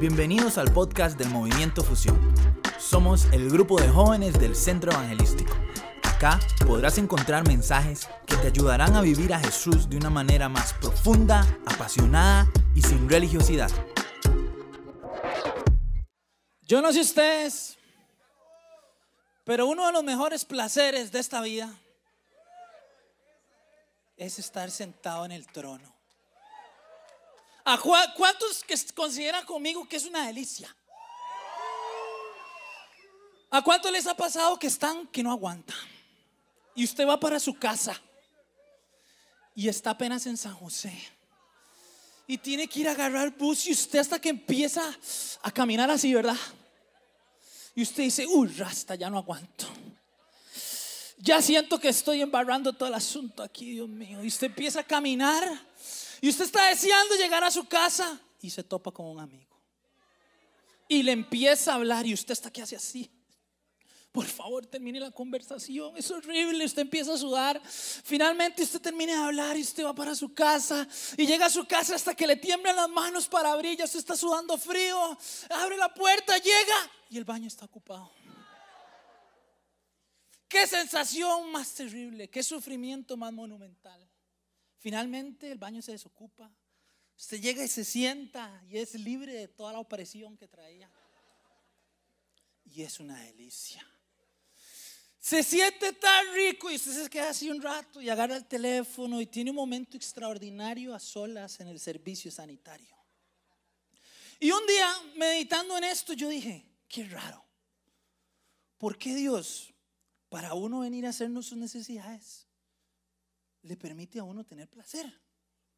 Bienvenidos al podcast del Movimiento Fusión. Somos el grupo de jóvenes del Centro Evangelístico. Acá podrás encontrar mensajes que te ayudarán a vivir a Jesús de una manera más profunda, apasionada y sin religiosidad. Yo no sé ustedes, pero uno de los mejores placeres de esta vida es estar sentado en el trono. ¿A cuántos que consideran conmigo que es una delicia? ¿A cuántos les ha pasado que están que no aguantan? Y usted va para su casa y está apenas en San José. Y tiene que ir a agarrar bus y usted hasta que empieza a caminar así, ¿verdad? Y usted dice, uy, rasta, ya no aguanto. Ya siento que estoy embarrando todo el asunto aquí, Dios mío. Y usted empieza a caminar y usted está deseando llegar a su casa y se topa con un amigo. Y le empieza a hablar y usted está aquí hace así. Por favor, termine la conversación. Es horrible. Usted empieza a sudar. Finalmente usted termina de hablar y usted va para su casa. Y llega a su casa hasta que le tiemblan las manos para abrir. Ya usted está sudando frío. Abre la puerta, llega y el baño está ocupado. Qué sensación más terrible. Qué sufrimiento más monumental. Finalmente el baño se desocupa. Usted llega y se sienta y es libre de toda la opresión que traía. Y es una delicia. Se siente tan rico y usted se queda así un rato y agarra el teléfono y tiene un momento extraordinario a solas en el servicio sanitario. Y un día, meditando en esto, yo dije, qué raro. ¿Por qué Dios, para uno venir a hacernos sus necesidades, le permite a uno tener placer?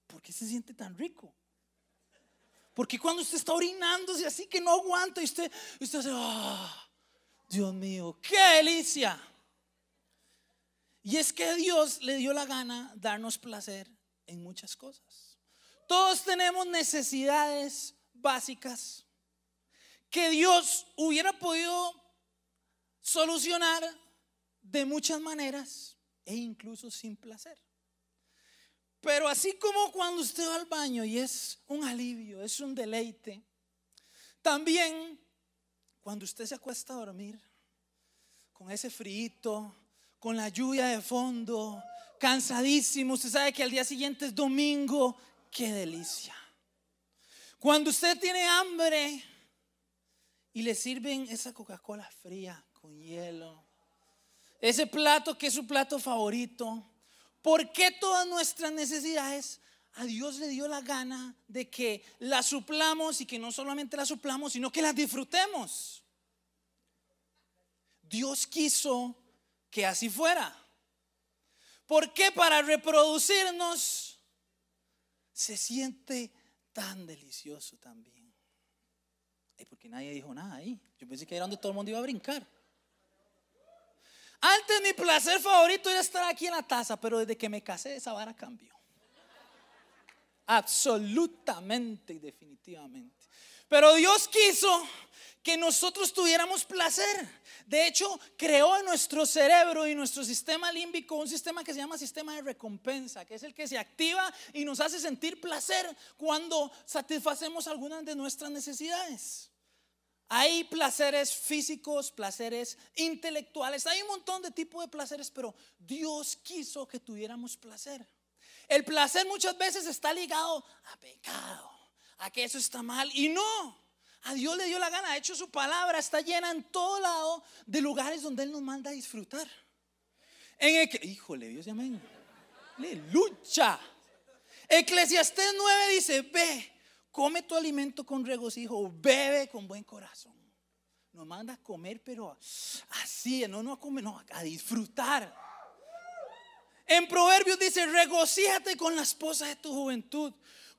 ¿Por qué se siente tan rico? Porque cuando usted está orinándose así que no aguanta y usted, usted hace, ah, Dios mío, qué delicia. Y es que Dios le dio la gana darnos placer en muchas cosas. Todos tenemos necesidades básicas que Dios hubiera podido solucionar de muchas maneras e incluso sin placer. Pero así como cuando usted va al baño y es un alivio, es un deleite, también cuando usted se acuesta a dormir con ese frío, con la lluvia de fondo, cansadísimo, usted sabe que al día siguiente es domingo, qué delicia. Cuando usted tiene hambre y le sirven esa Coca-Cola fría con hielo, ese plato que es su plato favorito, ¿por qué todas nuestras necesidades a Dios le dio la gana de que las suplamos y que no solamente las suplamos, sino que las disfrutemos? Dios quiso que así fuera. Porque para reproducirnos se siente tan delicioso también. Y porque nadie dijo nada ahí. Yo pensé que era donde todo el mundo iba a brincar. Antes mi placer favorito era estar aquí en la taza, pero desde que me casé esa vara cambió. Absolutamente y definitivamente. Pero Dios quiso que nosotros tuviéramos placer. De hecho, creó en nuestro cerebro y nuestro sistema límbico un sistema que se llama sistema de recompensa, que es el que se activa y nos hace sentir placer cuando satisfacemos algunas de nuestras necesidades. Hay placeres físicos, placeres intelectuales, hay un montón de tipos de placeres, pero Dios quiso que tuviéramos placer. El placer muchas veces está ligado a pecado, a que eso está mal y no. A Dios le dio la gana. De hecho, su palabra está llena en todo lado de lugares donde Él nos manda a disfrutar. En el que, híjole, Dios amén. Aleluya. Eclesiastés 9 dice: Ve, come tu alimento con regocijo, bebe con buen corazón. Nos manda a comer, pero así, no, no a comer, no, a disfrutar. En Proverbios dice: Regocíjate con la esposa de tu juventud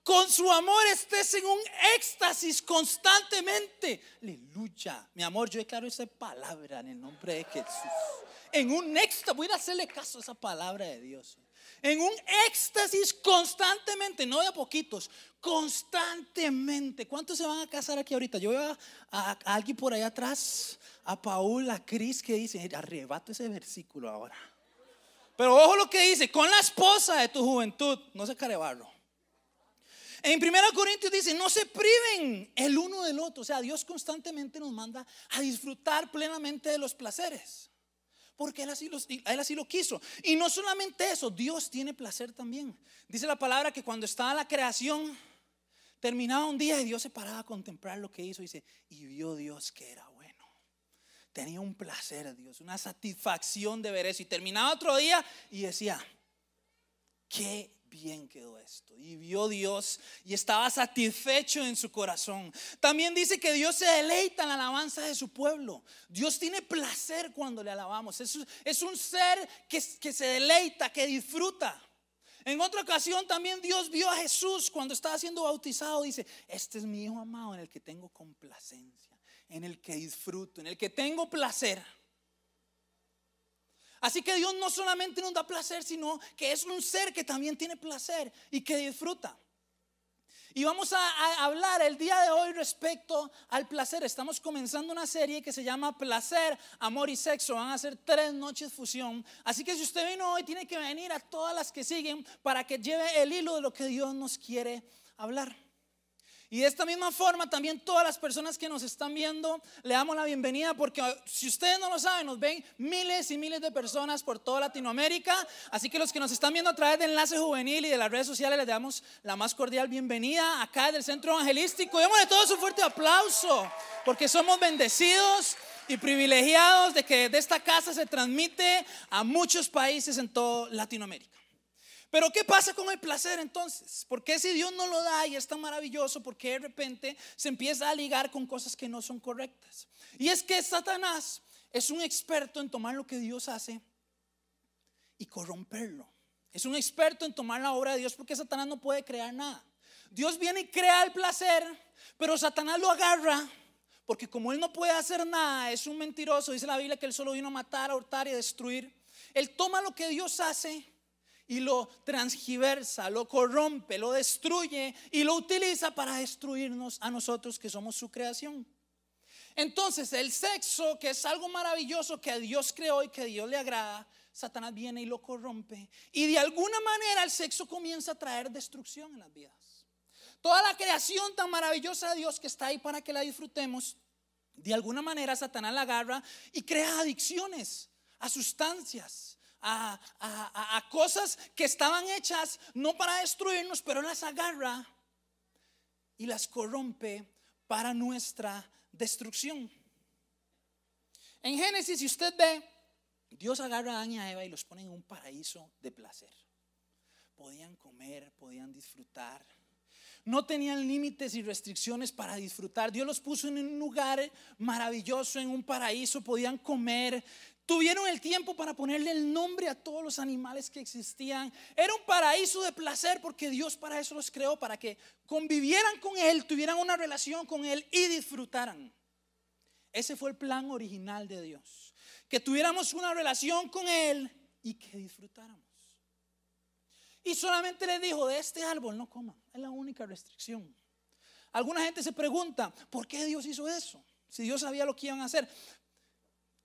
con su amor estés en un éxtasis constantemente. Aleluya. Mi amor, yo declaro esa palabra en el nombre de Jesús. En un éxtasis, voy a hacerle caso a esa palabra de Dios. En un éxtasis constantemente, no de a poquitos, constantemente. ¿Cuántos se van a casar aquí ahorita? Yo veo a, alguien por allá atrás, a Paula, a Cris, que dice, arrebato ese versículo ahora. Pero ojo lo que dice, con la esposa de tu juventud, no se carebarlo En 1 Corintios dice, no se priven el uno del otro. O sea, Dios constantemente nos manda a disfrutar plenamente de los placeres. Porque él así, él así lo quiso. Y no solamente eso, Dios tiene placer también. Dice la palabra que cuando estaba la creación, terminaba un día y Dios se paraba a contemplar lo que hizo. Y dice, y vio Dios que era bueno. Tenía un placer Dios, una satisfacción de ver eso. Y terminaba otro día y decía, qué bien quedó esto. Y vio Dios y estaba satisfecho en su corazón. También dice que Dios se deleita en la alabanza de su pueblo. Dios tiene placer cuando le alabamos. Es, es un ser que, que se deleita, que disfruta. En otra ocasión también Dios vio a Jesús cuando estaba siendo bautizado. Dice, este es mi hijo amado en el que tengo complacencia, en el que disfruto, en el que tengo placer. Así que Dios no solamente nos da placer, sino que es un ser que también tiene placer y que disfruta. Y vamos a, hablar el día de hoy respecto al placer. Estamos comenzando una serie que se llama Placer, Amor y Sexo. Van a ser tres noches fusión. Así que si usted vino hoy, tiene que venir a todas las que siguen para que lleve el hilo de lo que Dios nos quiere hablar. Y de esta misma forma también todas las personas que nos están viendo le damos la bienvenida porque si ustedes no lo saben, nos ven miles y miles de personas por toda Latinoamérica. Así que los que nos están viendo a través de Enlace Juvenil y de las redes sociales les damos la más cordial bienvenida acá del Centro Evangelístico. Démosle todos un fuerte aplauso porque somos bendecidos y privilegiados de que de esta casa se transmite a muchos países en toda Latinoamérica. Pero ¿qué pasa con el placer entonces? ¿Por qué si Dios no lo da y es tan maravilloso, por qué de repente se empieza a ligar con cosas que no son correctas? Y es que Satanás es un experto en tomar lo que Dios hace y corromperlo. Es un experto en tomar la obra de Dios porque Satanás no puede crear nada. Dios viene y crea el placer, pero Satanás lo agarra porque como él no puede hacer nada, es un mentiroso, dice la Biblia que él solo vino a matar, a hurtar y a destruir. Él toma lo que Dios hace y lo transgiversa, lo corrompe, lo destruye y lo utiliza para destruirnos a nosotros que somos su creación. Entonces el sexo, que es algo maravilloso que Dios creó y que a Dios le agrada, Satanás viene y lo corrompe. Y de alguna manera el sexo comienza a traer destrucción en las vidas. Toda la creación tan maravillosa de Dios que está ahí para que la disfrutemos, de alguna manera Satanás la agarra y crea adicciones a sustancias, a, cosas que estaban hechas no para destruirnos, pero las agarra y las corrompe para nuestra destrucción. En Génesis, si usted ve, Dios agarra a Adán y a Eva y los pone en un paraíso de placer. Podían comer, podían disfrutar. No tenían límites y restricciones para disfrutar. Dios los puso en un lugar maravilloso, en un paraíso. Podían comer, Tuvieron el tiempo para ponerle el nombre a todos los animales que existían. Era un paraíso de placer porque Dios para eso los creó, para que convivieran con Él, tuvieran una relación con Él y disfrutaran. Ese fue el plan original de Dios. Que tuviéramos una relación con Él y que disfrutáramos. Y solamente le dijo, de este árbol no coman. Es la única restricción. Alguna gente se pregunta, ¿por qué Dios hizo eso? Si Dios sabía lo que iban a hacer.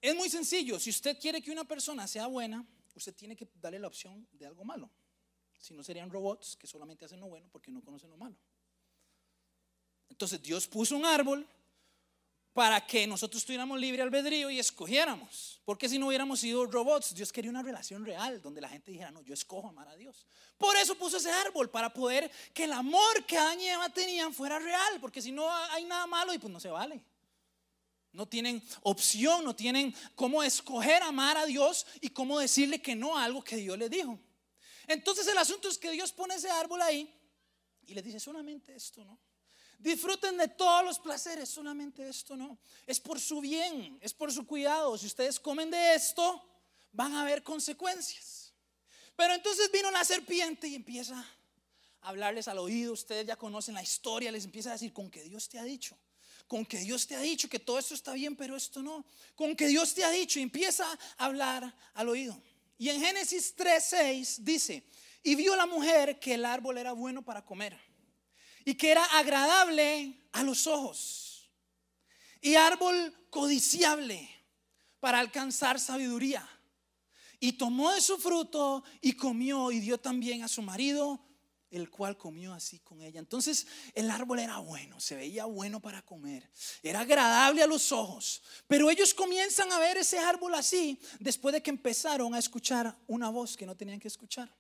Es muy sencillo. Si usted quiere que una persona sea buena, usted tiene que darle la opción de algo malo. Si no serían robots que solamente hacen lo bueno porque no conocen lo malo. Entonces Dios puso un árbol para que nosotros tuviéramos libre albedrío y escogiéramos. Porque si no hubiéramos sido robots, Dios quería una relación real donde la gente dijera, no, yo escojo amar a Dios. Por eso puso ese árbol, para poder que el amor que Adán y Eva tenían fuera real. Porque si no hay nada malo y pues no se vale. No tienen opción, no tienen cómo escoger amar a Dios y cómo decirle que no a algo que Dios le dijo. Entonces el asunto es que Dios pone ese árbol ahí y le dice solamente esto, ¿no? Disfruten de todos los placeres, solamente esto, ¿no? Es por su bien, es por su cuidado. Si ustedes comen de esto, van a haber consecuencias. Pero entonces vino la serpiente y empieza a hablarles al oído. Ustedes ya conocen la historia, les empieza a decir con que Dios te ha dicho con que Dios te ha dicho que todo esto está bien, pero esto no. Con que Dios te ha dicho empieza a hablar al oído. Y en Génesis 3:6 dice, y vio la mujer que el árbol era bueno para comer y que era agradable a los ojos y árbol codiciable para alcanzar sabiduría. Y tomó de su fruto y comió y dio también a su marido el cual comió así con ella. Entonces el árbol era bueno, se veía bueno para comer, era agradable a los ojos. Pero ellos comienzan a ver ese árbol así después de que empezaron a escuchar una voz que no tenían que escuchar.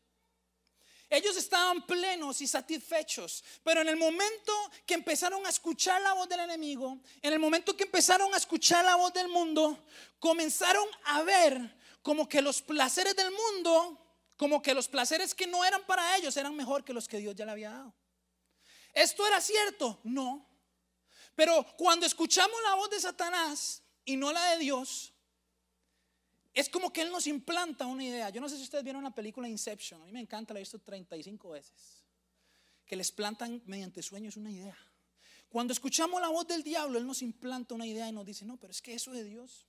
Ellos estaban plenos y satisfechos, pero en el momento que empezaron a escuchar la voz del enemigo, en el momento que empezaron a escuchar la voz del mundo, comenzaron a ver como que los placeres del mundo como que los placeres que no eran para ellos eran mejor que los que Dios ya le había dado. ¿Esto era cierto? No. Pero cuando escuchamos la voz de Satanás y no la de Dios, es como que Él nos implanta una idea. Yo no sé si ustedes vieron la película Inception. A mí me encanta, la he visto 35 veces. Que les plantan mediante sueños una idea. Cuando escuchamos la voz del diablo, Él nos implanta una idea y nos dice, no, pero es que eso de Dios,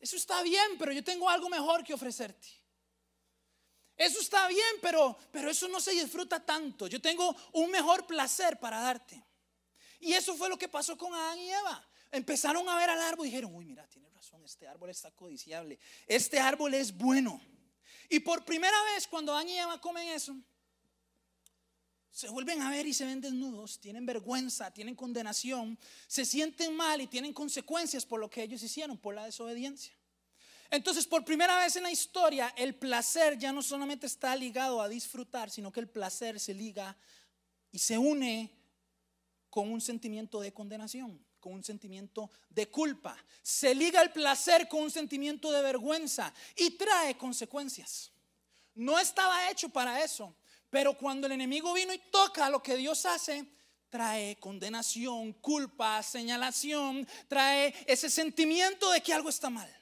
eso está bien, pero yo tengo algo mejor que ofrecerte. Eso está bien, pero, pero eso no se disfruta tanto. Yo tengo un mejor placer para darte. Y eso fue lo que pasó con Adán y Eva. Empezaron a ver al árbol y dijeron, uy, mira, tiene razón, este árbol está codiciable. Este árbol es bueno. Y por primera vez cuando Adán y Eva comen eso, se vuelven a ver y se ven desnudos, tienen vergüenza, tienen condenación, se sienten mal y tienen consecuencias por lo que ellos hicieron, por la desobediencia. Entonces, por primera vez en la historia, el placer ya no solamente está ligado a disfrutar, sino que el placer se liga y se une con un sentimiento de condenación, con un sentimiento de culpa. Se liga el placer con un sentimiento de vergüenza y trae consecuencias. No estaba hecho para eso, pero cuando el enemigo vino y toca lo que Dios hace, trae condenación, culpa, señalación, trae ese sentimiento de que algo está mal.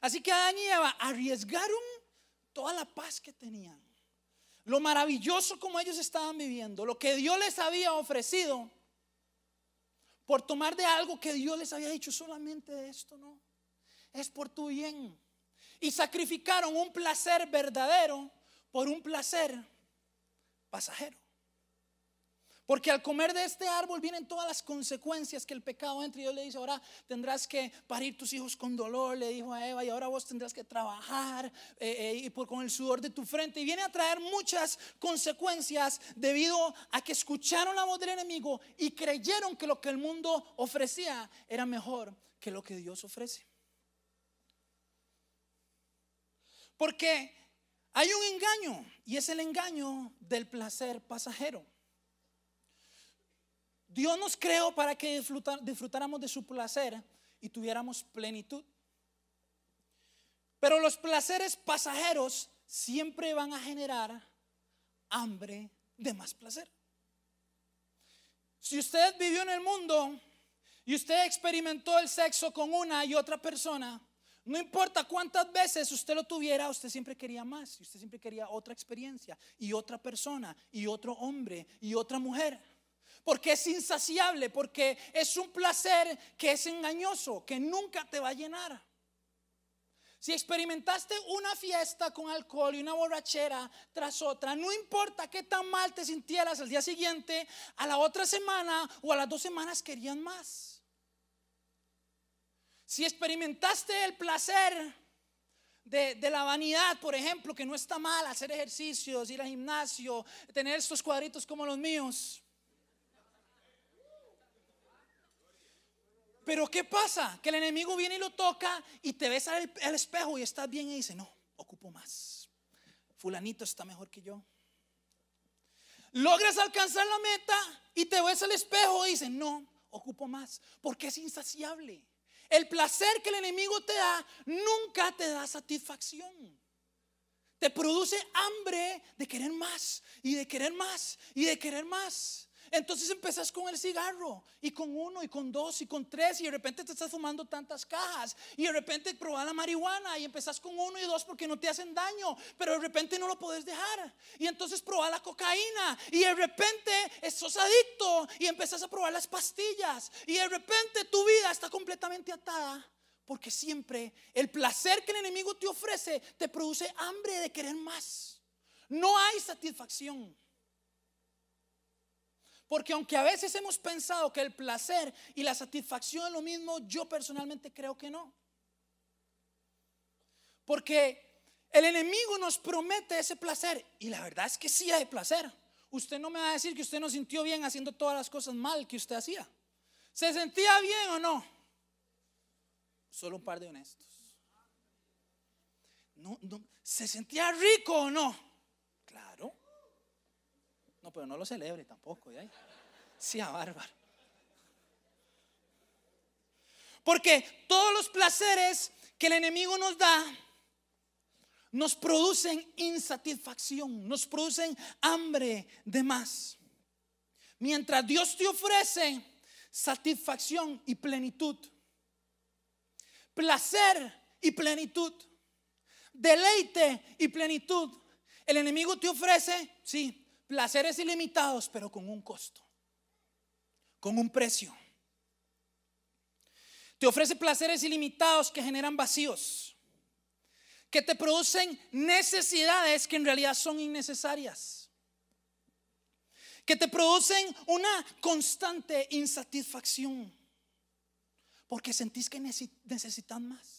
Así que Adán y Eva arriesgaron toda la paz que tenían, lo maravilloso como ellos estaban viviendo, lo que Dios les había ofrecido, por tomar de algo que Dios les había dicho solamente de esto, no, es por tu bien. Y sacrificaron un placer verdadero por un placer pasajero. Porque al comer de este árbol vienen todas las consecuencias que el pecado entra. Y Dios le dice, ahora tendrás que parir tus hijos con dolor, le dijo a Eva, y ahora vos tendrás que trabajar eh, eh, y por, con el sudor de tu frente. Y viene a traer muchas consecuencias debido a que escucharon la voz del enemigo y creyeron que lo que el mundo ofrecía era mejor que lo que Dios ofrece. Porque hay un engaño y es el engaño del placer pasajero. Dios nos creó para que disfrutáramos de su placer y tuviéramos plenitud. Pero los placeres pasajeros siempre van a generar hambre de más placer. Si usted vivió en el mundo y usted experimentó el sexo con una y otra persona, no importa cuántas veces usted lo tuviera, usted siempre quería más. Y usted siempre quería otra experiencia y otra persona y otro hombre y otra mujer porque es insaciable, porque es un placer que es engañoso, que nunca te va a llenar. Si experimentaste una fiesta con alcohol y una borrachera tras otra, no importa qué tan mal te sintieras al día siguiente, a la otra semana o a las dos semanas querían más. Si experimentaste el placer de, de, la vanidad, por ejemplo, que no está mal hacer ejercicios, ir al gimnasio, tener estos cuadritos como los míos, Pero ¿qué pasa? Que el enemigo viene y lo toca y te ves al, espejo y estás bien y dice, no, ocupo más. Fulanito está mejor que yo. Logras alcanzar la meta y te ves al espejo y dices, no, ocupo más. Porque es insaciable. El placer que el enemigo te da nunca te da satisfacción. Te produce hambre de querer más y de querer más y de querer más. Entonces empezás con el cigarro y con uno y con dos y con tres y de repente te estás fumando tantas cajas y de repente probás la marihuana y empezás con uno y dos porque no te hacen daño, pero de repente no lo puedes dejar. Y entonces probás la cocaína y de repente sos adicto y empezás a probar las pastillas y de repente tu vida está completamente atada porque siempre el placer que el enemigo te ofrece te produce hambre de querer más. No hay satisfacción. Porque aunque a veces hemos pensado que el placer y la satisfacción es lo mismo, yo personalmente creo que no. Porque El enemigo nos promete ese placer y la verdad es que sí hay placer. Usted no me va a decir que usted no sintió bien haciendo todas las cosas mal que usted hacía. ¿Se sentía bien o no? Solo un par de honestos. No, ¿Se sentía rico o no? No, pero no lo celebre tampoco. ¿ya? Bárbaro. Porque todos los placeres que el enemigo nos da nos producen insatisfacción, nos producen hambre de más. Mientras Dios te ofrece satisfacción y plenitud, placer y plenitud, deleite y plenitud, el enemigo te ofrece, sí, placeres ilimitados, pero con un costo, con un precio. Te ofrece placeres ilimitados que generan vacíos, que te producen necesidades que en realidad son innecesarias, que te producen una constante insatisfacción, porque sentís que necesitan más.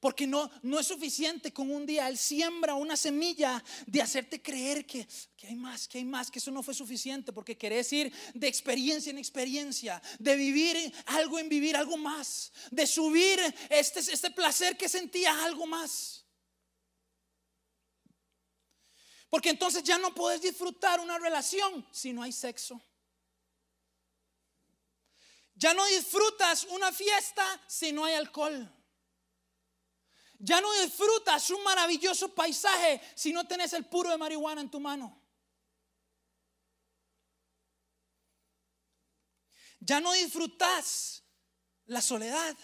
Porque no, no es suficiente con un día. Él siembra una semilla de hacerte creer que, hay más, que hay más, que eso no fue suficiente. Porque querés ir de experiencia en experiencia, de vivir algo en vivir algo más, de subir este, este placer que sentía algo más. Porque entonces ya no puedes disfrutar una relación si no hay sexo. Ya no disfrutas una fiesta si no hay alcohol. Ya no disfrutas un maravilloso paisaje si no tenés el puro de marihuana en tu mano. Ya no disfrutas la soledad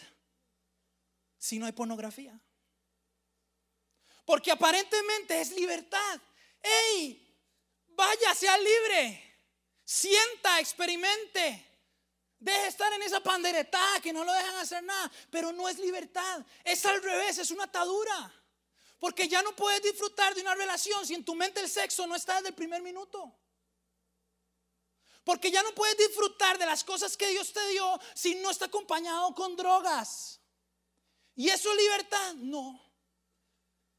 si no hay pornografía. Porque aparentemente es libertad. ¡Ey! Vaya, sea libre. Sienta, experimente. Deje estar en esa panderetada que no lo dejan hacer nada, pero no es libertad, es al revés, es una atadura. Porque ya no puedes disfrutar de una relación si en tu mente el sexo no está desde el primer minuto. Porque ya no puedes disfrutar de las cosas que Dios te dio si no está acompañado con drogas. ¿Y eso es libertad? No.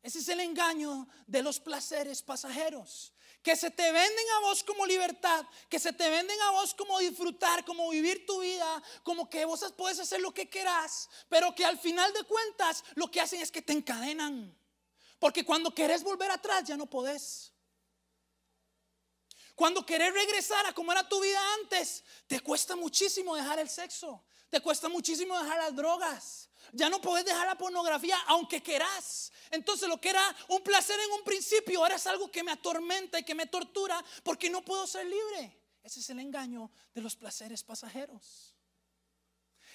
Ese es el engaño de los placeres pasajeros que se te venden a vos como libertad, que se te venden a vos como disfrutar, como vivir tu vida, como que vos puedes hacer lo que quieras, pero que al final de cuentas lo que hacen es que te encadenan. Porque cuando querés volver atrás ya no podés. Cuando querés regresar a como era tu vida antes, te cuesta muchísimo dejar el sexo, te cuesta muchísimo dejar las drogas, ya no puedes dejar la pornografía aunque querás. Entonces lo que era un placer en un principio ahora es algo que me atormenta y que me tortura porque no puedo ser libre. Ese es el engaño de los placeres pasajeros.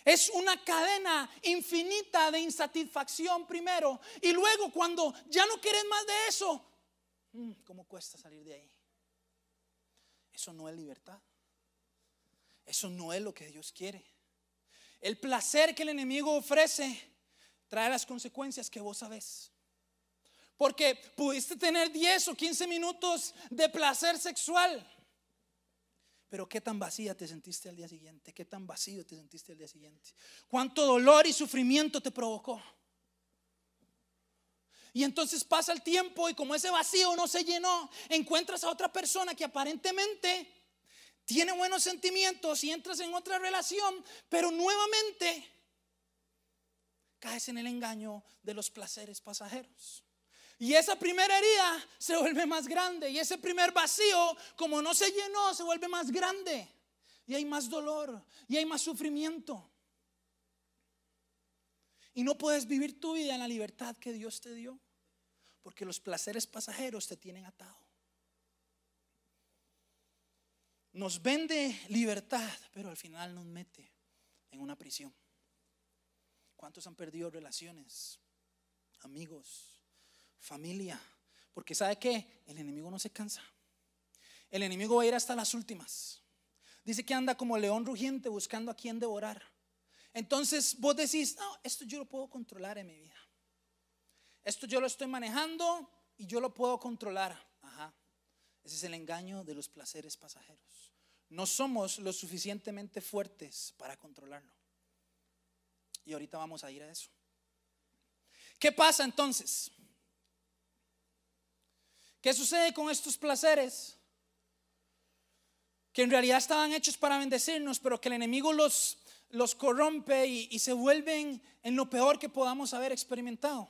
Es una cadena infinita de insatisfacción primero y luego cuando ya no quieres más de eso, mm, ¿cómo cuesta salir de ahí? Eso no es libertad. Eso no es lo que Dios quiere. El placer que el enemigo ofrece trae las consecuencias que vos sabés. Porque pudiste tener 10 o 15 minutos de placer sexual. Pero qué tan vacía te sentiste al día siguiente, qué tan vacío te sentiste al día siguiente. Cuánto dolor y sufrimiento te provocó. Y entonces pasa el tiempo y como ese vacío no se llenó, encuentras a otra persona que aparentemente tiene buenos sentimientos y entras en otra relación, pero nuevamente caes en el engaño de los placeres pasajeros. Y esa primera herida se vuelve más grande y ese primer vacío, como no se llenó, se vuelve más grande. Y hay más dolor y hay más sufrimiento. Y no puedes vivir tu vida en la libertad que Dios te dio, porque los placeres pasajeros te tienen atado nos vende libertad, pero al final nos mete en una prisión. ¿Cuántos han perdido relaciones, amigos, familia? Porque sabe que el enemigo no se cansa. El enemigo va a ir hasta las últimas. Dice que anda como león rugiente buscando a quien devorar. Entonces vos decís, no, esto yo lo puedo controlar en mi vida. Esto yo lo estoy manejando y yo lo puedo controlar. Es el engaño de los placeres pasajeros. No somos lo suficientemente fuertes para controlarlo. Y ahorita vamos a ir a eso. ¿Qué pasa entonces? ¿Qué sucede con estos placeres? Que en realidad estaban hechos para bendecirnos, pero que el enemigo los, los corrompe y, y se vuelven en lo peor que podamos haber experimentado.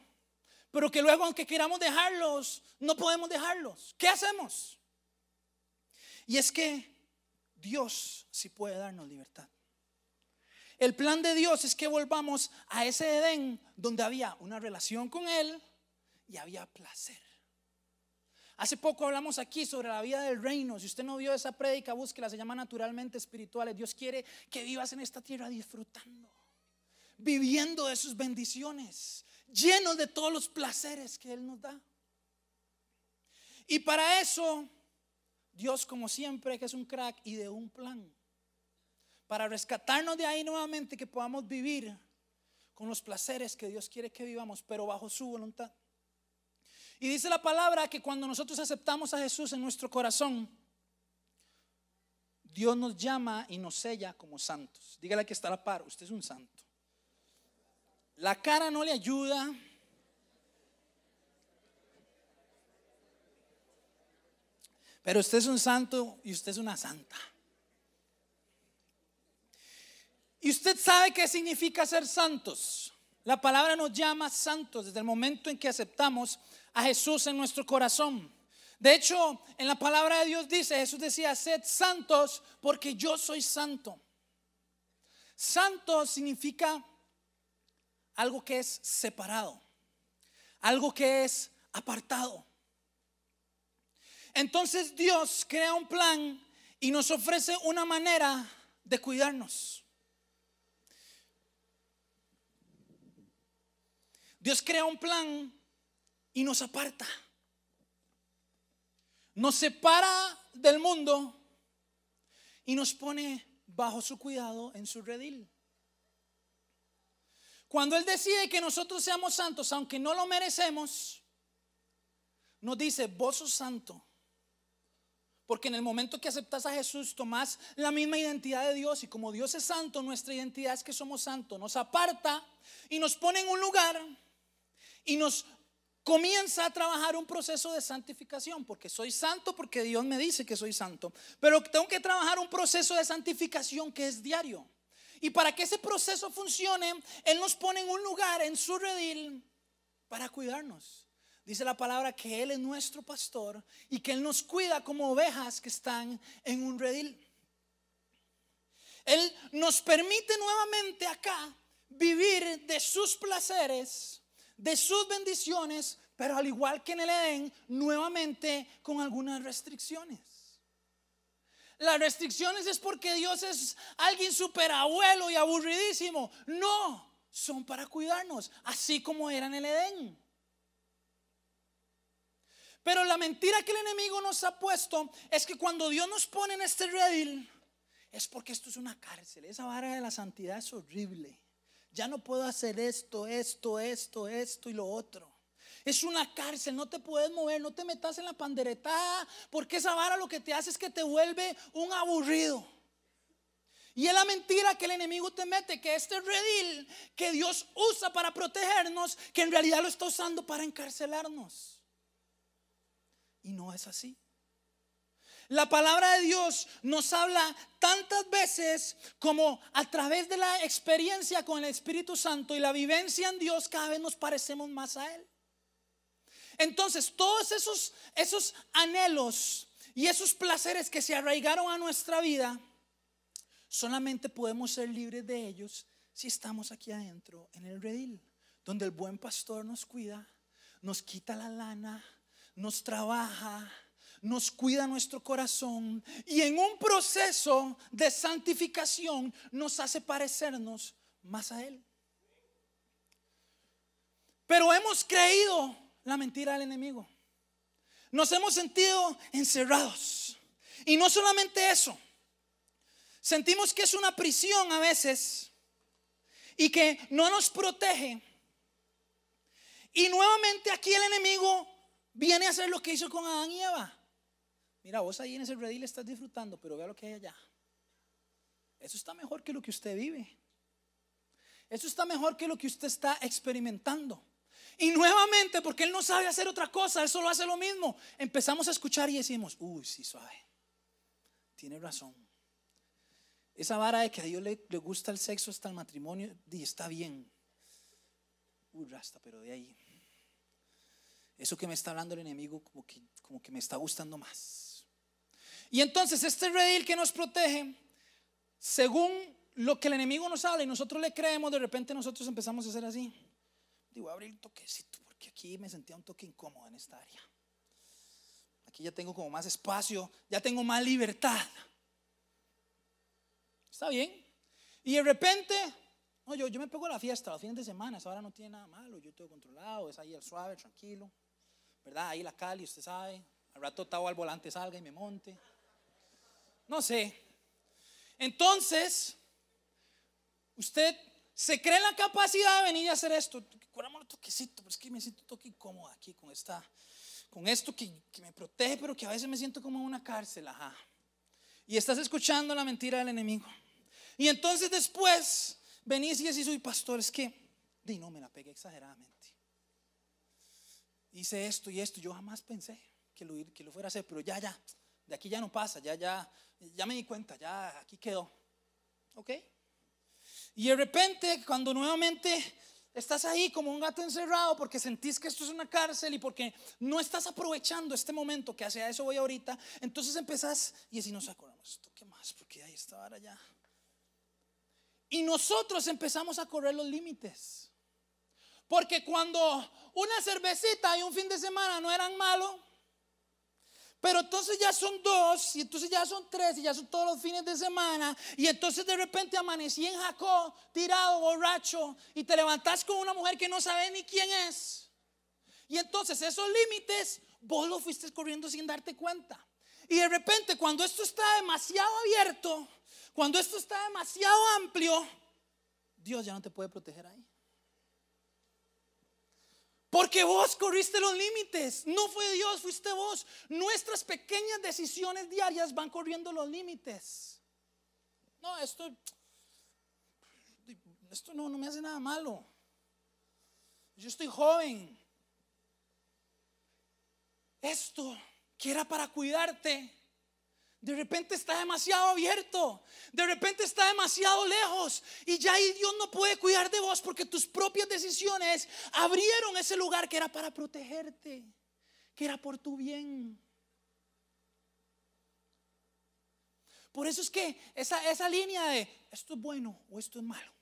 Pero que luego, aunque queramos dejarlos, no podemos dejarlos. ¿Qué hacemos? Y es que Dios sí puede darnos libertad. El plan de Dios es que volvamos a ese Edén donde había una relación con Él y había placer. Hace poco hablamos aquí sobre la vida del reino. Si usted no vio esa prédica, búsquela, se llama naturalmente espirituales. Dios quiere que vivas en esta tierra disfrutando, viviendo de sus bendiciones, lleno de todos los placeres que Él nos da. Y para eso, Dios, como siempre, que es un crack y de un plan, para rescatarnos de ahí nuevamente, que podamos vivir con los placeres que Dios quiere que vivamos, pero bajo su voluntad. Y dice la palabra que cuando nosotros aceptamos a Jesús en nuestro corazón, Dios nos llama y nos sella como santos. Dígale que está a la par, usted es un santo. La cara no le ayuda. Pero usted es un santo y usted es una santa. Y usted sabe qué significa ser santos. La palabra nos llama santos desde el momento en que aceptamos a Jesús en nuestro corazón. De hecho, en la palabra de Dios dice, Jesús decía, sed santos porque yo soy santo. Santo significa algo que es separado, algo que es apartado. Entonces Dios crea un plan y nos ofrece una manera de cuidarnos. Dios crea un plan y nos aparta. Nos separa del mundo y nos pone bajo su cuidado en su redil. Cuando Él decide que nosotros seamos santos, aunque no lo merecemos, nos dice, vos sos santo. Porque en el momento que aceptas a Jesús, tomás la misma identidad de Dios y como Dios es santo, nuestra identidad es que somos santos. Nos aparta y nos pone en un lugar y nos comienza a trabajar un proceso de santificación, porque soy santo porque Dios me dice que soy santo, pero tengo que trabajar un proceso de santificación que es diario. Y para que ese proceso funcione, Él nos pone en un lugar, en su redil, para cuidarnos. Dice la palabra que Él es nuestro pastor y que Él nos cuida como ovejas que están en un redil. Él nos permite nuevamente acá vivir de sus placeres de sus bendiciones, pero al igual que en el Edén, nuevamente con algunas restricciones. Las restricciones es porque Dios es alguien super abuelo y aburridísimo. No, son para cuidarnos, así como era en el Edén. Pero la mentira que el enemigo nos ha puesto es que cuando Dios nos pone en este redil, es porque esto es una cárcel. Esa vara de la santidad es horrible. Ya no puedo hacer esto, esto, esto, esto y lo otro. Es una cárcel, no te puedes mover, no te metas en la panderetada, porque esa vara lo que te hace es que te vuelve un aburrido. Y es la mentira que el enemigo te mete, que este redil que Dios usa para protegernos, que en realidad lo está usando para encarcelarnos. Y no es así. La palabra de Dios nos habla tantas veces como a través de la experiencia con el Espíritu Santo y la vivencia en Dios cada vez nos parecemos más a Él. Entonces, todos esos, esos anhelos y esos placeres que se arraigaron a nuestra vida, solamente podemos ser libres de ellos si estamos aquí adentro en el redil, donde el buen pastor nos cuida, nos quita la lana, nos trabaja nos cuida nuestro corazón y en un proceso de santificación nos hace parecernos más a Él. Pero hemos creído la mentira del enemigo. Nos hemos sentido encerrados. Y no solamente eso, sentimos que es una prisión a veces y que no nos protege. Y nuevamente aquí el enemigo viene a hacer lo que hizo con Adán y Eva. Mira, vos ahí en ese redil estás disfrutando, pero vea lo que hay allá. Eso está mejor que lo que usted vive. Eso está mejor que lo que usted está experimentando. Y nuevamente, porque él no sabe hacer otra cosa, él solo hace lo mismo. Empezamos a escuchar y decimos, uy, sí, suave. Tiene razón. Esa vara de que a Dios le, le gusta el sexo hasta el matrimonio, y está bien. Uy, rasta, pero de ahí. Eso que me está hablando el enemigo, como que, como que me está gustando más. Y entonces, este redil que nos protege, según lo que el enemigo nos habla y nosotros le creemos, de repente nosotros empezamos a hacer así. Digo, abrir el toquecito porque aquí me sentía un toque incómodo en esta área. Aquí ya tengo como más espacio, ya tengo más libertad. Está bien. Y de repente, no, yo, yo me pego a la fiesta los fines de semana, esa hora no tiene nada malo, yo todo controlado, es ahí suave, tranquilo. ¿Verdad? Ahí la Cali, usted sabe. Al rato estaba al volante, salga y me monte. No sé. Entonces, usted se cree en la capacidad de venir y hacer esto. Curamos un toquecito, pero es que me siento un toque incómodo aquí con esta, con esto que, que, me protege, pero que a veces me siento como en una cárcel, ajá. Y estás escuchando la mentira del enemigo. Y entonces después venís y decís, soy pastor, es que, di no, me la pegué exageradamente. Hice esto y esto, yo jamás pensé que lo, que lo fuera a hacer, pero ya, ya, de aquí ya no pasa, ya, ya, ya me di cuenta, ya aquí quedó. ¿Ok? Y de repente, cuando nuevamente estás ahí como un gato encerrado porque sentís que esto es una cárcel y porque no estás aprovechando este momento, que hacia eso voy ahorita, entonces empezás y si nos acordamos, esto qué más, porque ahí está ahora ya. Y nosotros empezamos a correr los límites. Porque cuando una cervecita y un fin de semana no eran malos, pero entonces ya son dos, y entonces ya son tres, y ya son todos los fines de semana. Y entonces de repente amanecí en Jacob, tirado, borracho, y te levantás con una mujer que no sabe ni quién es. Y entonces esos límites, vos lo fuiste corriendo sin darte cuenta. Y de repente cuando esto está demasiado abierto, cuando esto está demasiado amplio, Dios ya no te puede proteger ahí. Porque vos corriste los límites. No fue Dios, fuiste vos. Nuestras pequeñas decisiones diarias van corriendo los límites. No, esto, esto no, no me hace nada malo. Yo estoy joven. Esto que era para cuidarte de repente está demasiado abierto. De repente está demasiado lejos. Y ya ahí Dios no puede cuidar de vos porque tus propias decisiones abrieron ese lugar que era para protegerte. Que era por tu bien. Por eso es que esa, esa línea de esto es bueno o esto es malo.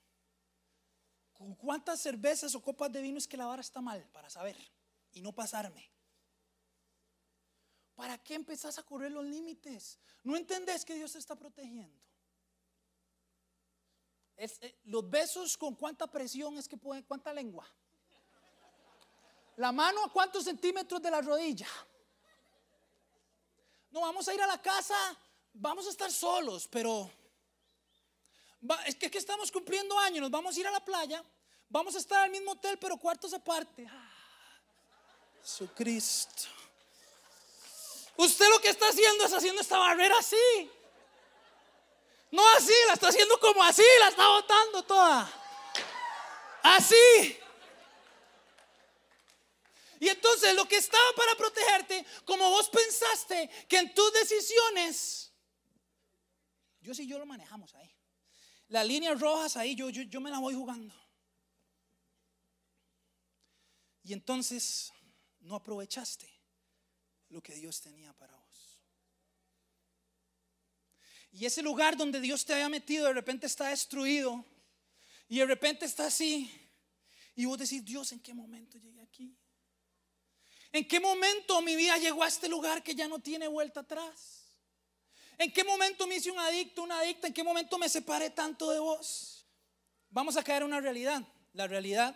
¿Con cuántas cervezas o copas de vino es que la vara está mal? Para saber y no pasarme. ¿Para qué empezás a correr los límites? ¿No entendés que Dios te está protegiendo? Eh, los besos con cuánta presión es que pueden, cuánta lengua. La mano a cuántos centímetros de la rodilla. No, vamos a ir a la casa, vamos a estar solos, pero es que, que estamos cumpliendo años, vamos a ir a la playa, vamos a estar al mismo hotel, pero cuartos aparte. Ah, Jesucristo. Usted lo que está haciendo es haciendo esta barrera así. No así, la está haciendo como así, la está botando toda. Así. Y entonces lo que estaba para protegerte, como vos pensaste que en tus decisiones, yo sí, yo lo manejamos ahí. Las líneas rojas ahí, yo, yo, yo me la voy jugando. Y entonces no aprovechaste lo que Dios tenía para vos. Y ese lugar donde Dios te había metido de repente está destruido. Y de repente está así. Y vos decís, Dios, ¿en qué momento llegué aquí? ¿En qué momento mi vida llegó a este lugar que ya no tiene vuelta atrás? ¿En qué momento me hice un adicto, una adicta? ¿En qué momento me separé tanto de vos? Vamos a caer en una realidad. La realidad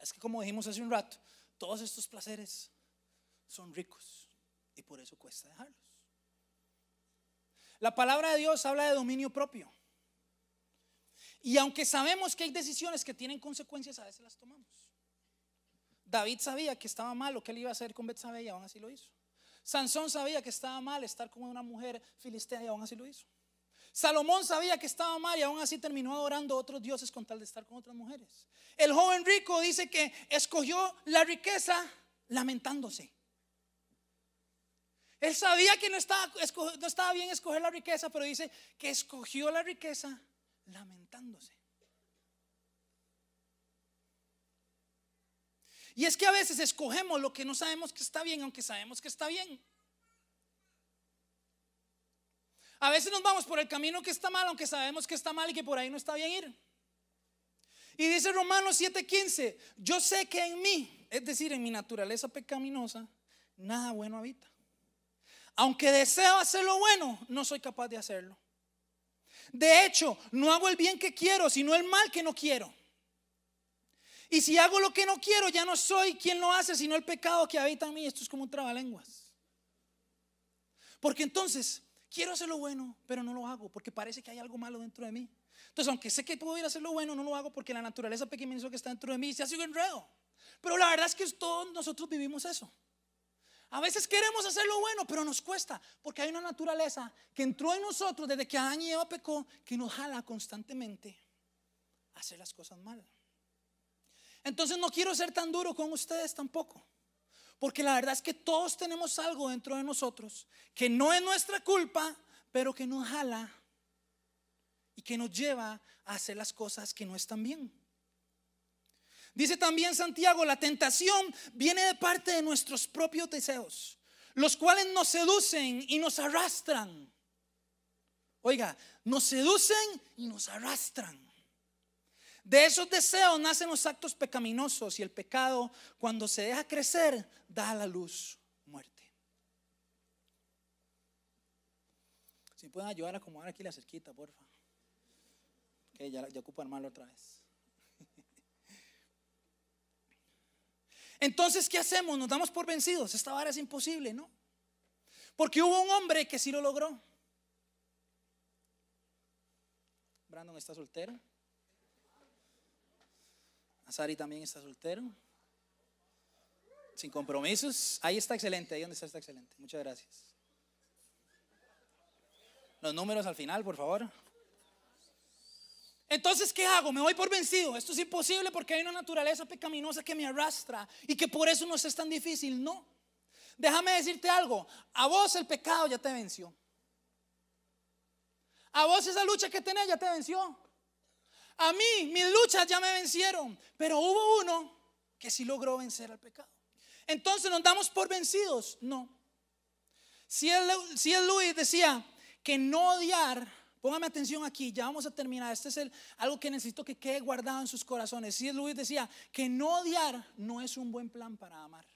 es que como dijimos hace un rato, todos estos placeres son ricos y por eso cuesta dejarlos. La palabra de Dios habla de dominio propio. Y aunque sabemos que hay decisiones que tienen consecuencias, a veces las tomamos. David sabía que estaba mal lo que él iba a hacer con Betsabé y aún así lo hizo. Sansón sabía que estaba mal estar con una mujer filistea y aún así lo hizo. Salomón sabía que estaba mal y aún así terminó adorando a otros dioses con tal de estar con otras mujeres. El joven rico dice que escogió la riqueza lamentándose. Él sabía que no estaba, bien escoger la riqueza, pero dice que escogió la riqueza lamentándose. Y es que a veces escogemos lo que no sabemos que está bien, aunque sabemos que está bien. A veces nos vamos por el camino que está mal, aunque sabemos que está mal y que por ahí no está bien ir. Y dice Romanos 7:15, yo sé que en mí, es decir, en mi naturaleza pecaminosa, nada bueno habita. Aunque deseo hacer lo bueno, no soy capaz de hacerlo. De hecho, no hago el bien que quiero, sino el mal que no quiero. Y si hago lo que no quiero, ya no soy quien lo hace, sino el pecado que habita en mí. Esto es como un trabalenguas. Porque entonces quiero hacer lo bueno, pero no lo hago porque parece que hay algo malo dentro de mí. Entonces, aunque sé que puedo ir a hacer lo bueno, no lo hago porque la naturaleza pequeña que está dentro de mí se hace un enredo. Pero la verdad es que todos nosotros vivimos eso. A veces queremos hacer lo bueno, pero nos cuesta, porque hay una naturaleza que entró en nosotros desde que Adán y Eva pecó, que nos jala constantemente a hacer las cosas mal. Entonces no quiero ser tan duro con ustedes tampoco. Porque la verdad es que todos tenemos algo dentro de nosotros que no es nuestra culpa, pero que nos jala y que nos lleva a hacer las cosas que no están bien. Dice también Santiago, la tentación viene de parte de nuestros propios deseos, los cuales nos seducen y nos arrastran. Oiga, nos seducen y nos arrastran. De esos deseos nacen los actos pecaminosos y el pecado, cuando se deja crecer, da a la luz muerte. Si pueden ayudar a acomodar aquí la cerquita, porfa. Que ya, ya ocupan mal otra vez. Entonces, ¿qué hacemos? Nos damos por vencidos. Esta vara es imposible, ¿no? Porque hubo un hombre que sí lo logró. Brandon está soltero. Azari también está soltero. Sin compromisos. Ahí está excelente, ahí donde está está excelente. Muchas gracias. Los números al final, por favor. Entonces, ¿qué hago? Me voy por vencido. Esto es imposible porque hay una naturaleza pecaminosa que me arrastra y que por eso no es tan difícil. No. Déjame decirte algo. A vos el pecado ya te venció. A vos esa lucha que tenés ya te venció. A mí mis luchas ya me vencieron, pero hubo uno que sí logró vencer al pecado. Entonces nos damos por vencidos. No. Si el, si el Luis decía que no odiar, póngame atención aquí, ya vamos a terminar. Este es el, algo que necesito que quede guardado en sus corazones. Si Luis decía que no odiar no es un buen plan para amar.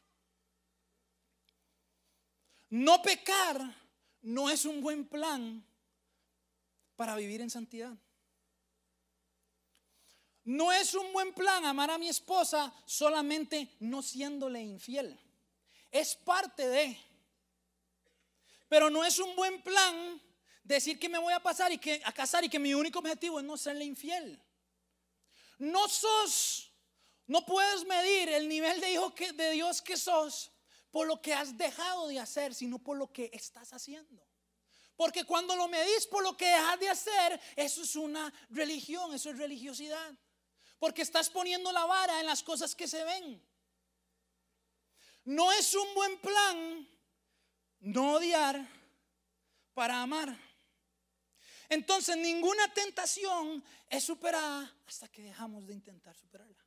No pecar no es un buen plan para vivir en santidad. No es un buen plan amar a mi esposa solamente no siéndole infiel. Es parte de. Pero no es un buen plan decir que me voy a pasar y que a casar y que mi único objetivo es no serle infiel. No sos, no puedes medir el nivel de hijo que, de Dios que sos por lo que has dejado de hacer, sino por lo que estás haciendo. Porque cuando lo medís por lo que dejas de hacer, eso es una religión, eso es religiosidad. Porque estás poniendo la vara en las cosas que se ven. No es un buen plan no odiar para amar. Entonces ninguna tentación es superada hasta que dejamos de intentar superarla.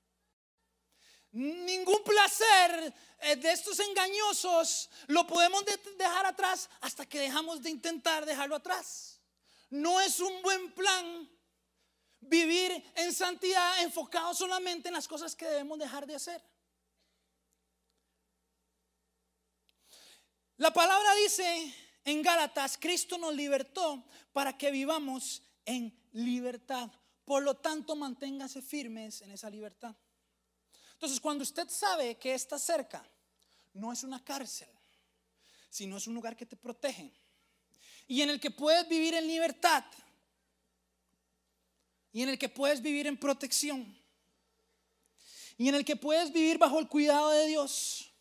Ningún placer eh, de estos engañosos lo podemos dejar atrás hasta que dejamos de intentar dejarlo atrás. No es un buen plan vivir en santidad enfocado solamente en las cosas que debemos dejar de hacer. La palabra dice en Gálatas, Cristo nos libertó para que vivamos en libertad. Por lo tanto, manténgase firmes en esa libertad. Entonces, cuando usted sabe que está cerca, no es una cárcel, sino es un lugar que te protege y en el que puedes vivir en libertad, y en el que puedes vivir en protección y en el que puedes vivir bajo el cuidado de Dios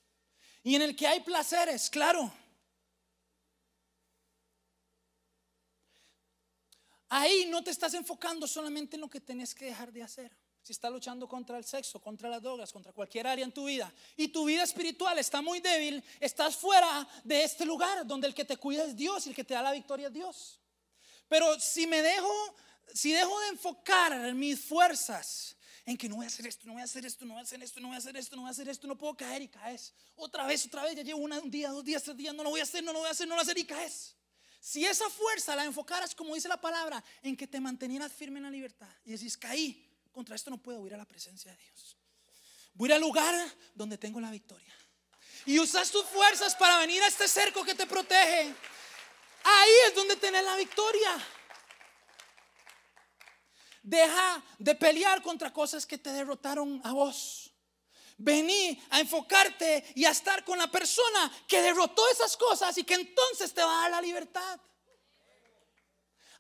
y en el que hay placeres, claro. Ahí no te estás enfocando solamente en lo que tenés que dejar de hacer. Si estás luchando contra el sexo, contra las drogas, contra cualquier área en tu vida y tu vida espiritual está muy débil, estás fuera de este lugar donde el que te cuida es Dios y el que te da la victoria es Dios. Pero si me dejo, si dejo de enfocar mis fuerzas en que no voy a hacer esto, no voy a hacer esto, no voy a hacer esto, no voy a hacer esto, no voy a hacer esto, no puedo caer y caes. Otra vez, otra vez, ya llevo un día, dos días, tres días, no lo voy a hacer, no lo voy a hacer, no lo voy a hacer y caes. Si esa fuerza la enfocaras, como dice la palabra, en que te mantenieras firme en la libertad y decís, caí, contra esto no puedo ir a la presencia de Dios. Voy al lugar donde tengo la victoria. Y usas tus fuerzas para venir a este cerco que te protege. Ahí es donde tenés la victoria. Deja de pelear contra cosas que te derrotaron a vos. Vení a enfocarte y a estar con la persona que derrotó esas cosas y que entonces te va a dar la libertad.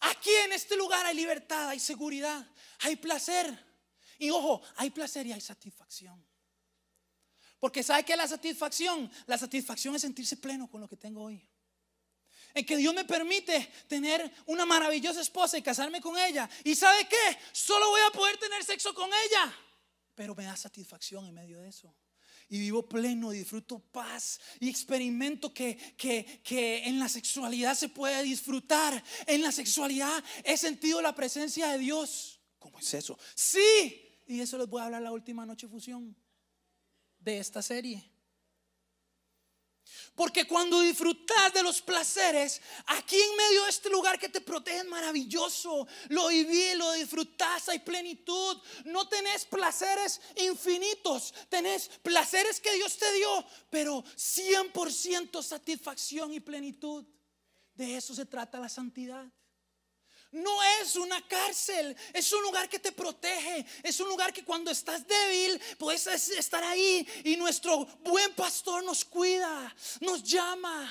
Aquí en este lugar hay libertad, hay seguridad, hay placer. Y ojo, hay placer y hay satisfacción. Porque sabe que la satisfacción, la satisfacción es sentirse pleno con lo que tengo hoy. En que Dios me permite tener una maravillosa esposa y casarme con ella. Y sabe qué, solo voy a poder tener sexo con ella. Pero me da satisfacción en medio de eso y vivo pleno, disfruto paz y experimento que, que, que, en la sexualidad se puede disfrutar. En la sexualidad he sentido la presencia de Dios. ¿Cómo es eso? Sí, y eso les voy a hablar la última noche fusión de esta serie. Porque cuando disfrutas de los placeres, aquí en medio de este lugar que te protege maravilloso, lo viví, lo disfrutas, hay plenitud. No tenés placeres infinitos, tenés placeres que Dios te dio, pero 100% satisfacción y plenitud. De eso se trata la santidad. No es una cárcel, es un lugar que te protege, es un lugar que cuando estás débil puedes estar ahí y nuestro buen pastor nos cuida, nos llama.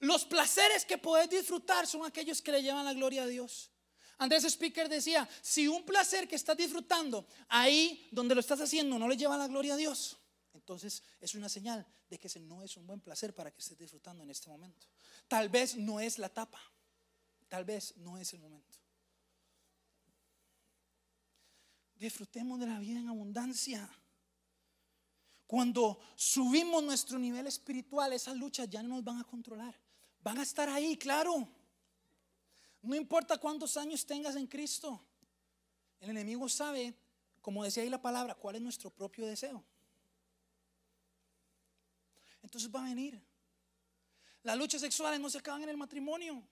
Los placeres que puedes disfrutar son aquellos que le llevan la gloria a Dios. Andrés Speaker decía, si un placer que estás disfrutando ahí donde lo estás haciendo no le lleva la gloria a Dios, entonces es una señal de que ese no es un buen placer para que estés disfrutando en este momento. Tal vez no es la etapa, tal vez no es el momento. Disfrutemos de la vida en abundancia. Cuando subimos nuestro nivel espiritual, esas luchas ya no nos van a controlar. Van a estar ahí, claro. No importa cuántos años tengas en Cristo. El enemigo sabe, como decía ahí la palabra, cuál es nuestro propio deseo. Entonces va a venir. Las luchas sexuales no se acaban en el matrimonio.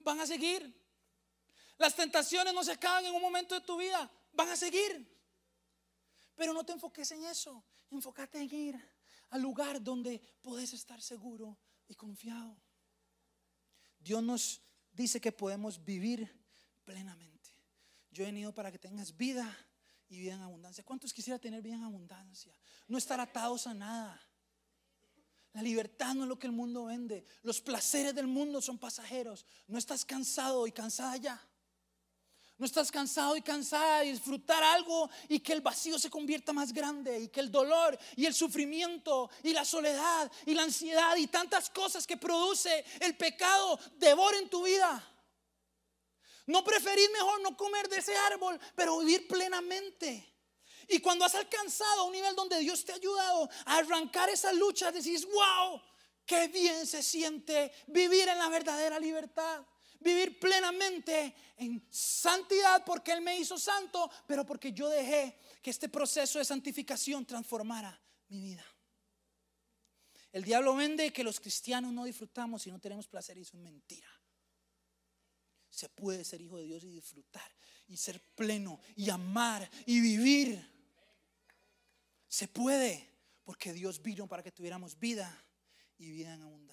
Van a seguir. Las tentaciones no se acaban en un momento de tu vida. Van a seguir. Pero no te enfoques en eso. Enfócate en ir al lugar donde puedes estar seguro y confiado. Dios nos dice que podemos vivir plenamente. Yo he venido para que tengas vida y vida en abundancia. ¿Cuántos quisiera tener vida en abundancia? No estar atados a nada. La libertad no es lo que el mundo vende. Los placeres del mundo son pasajeros. No estás cansado y cansada ya. No estás cansado y cansada de disfrutar algo y que el vacío se convierta más grande y que el dolor y el sufrimiento y la soledad y la ansiedad y tantas cosas que produce el pecado devoren tu vida. No preferís mejor no comer de ese árbol, pero vivir plenamente. Y cuando has alcanzado un nivel donde Dios te ha ayudado a arrancar esa lucha, decís, wow, qué bien se siente vivir en la verdadera libertad. Vivir plenamente en santidad porque Él me hizo santo, pero porque yo dejé que este proceso de santificación transformara mi vida. El diablo vende que los cristianos no disfrutamos y no tenemos placer y eso es mentira. Se puede ser hijo de Dios y disfrutar y ser pleno y amar y vivir se puede, porque Dios vino para que tuviéramos vida y vida en abundancia.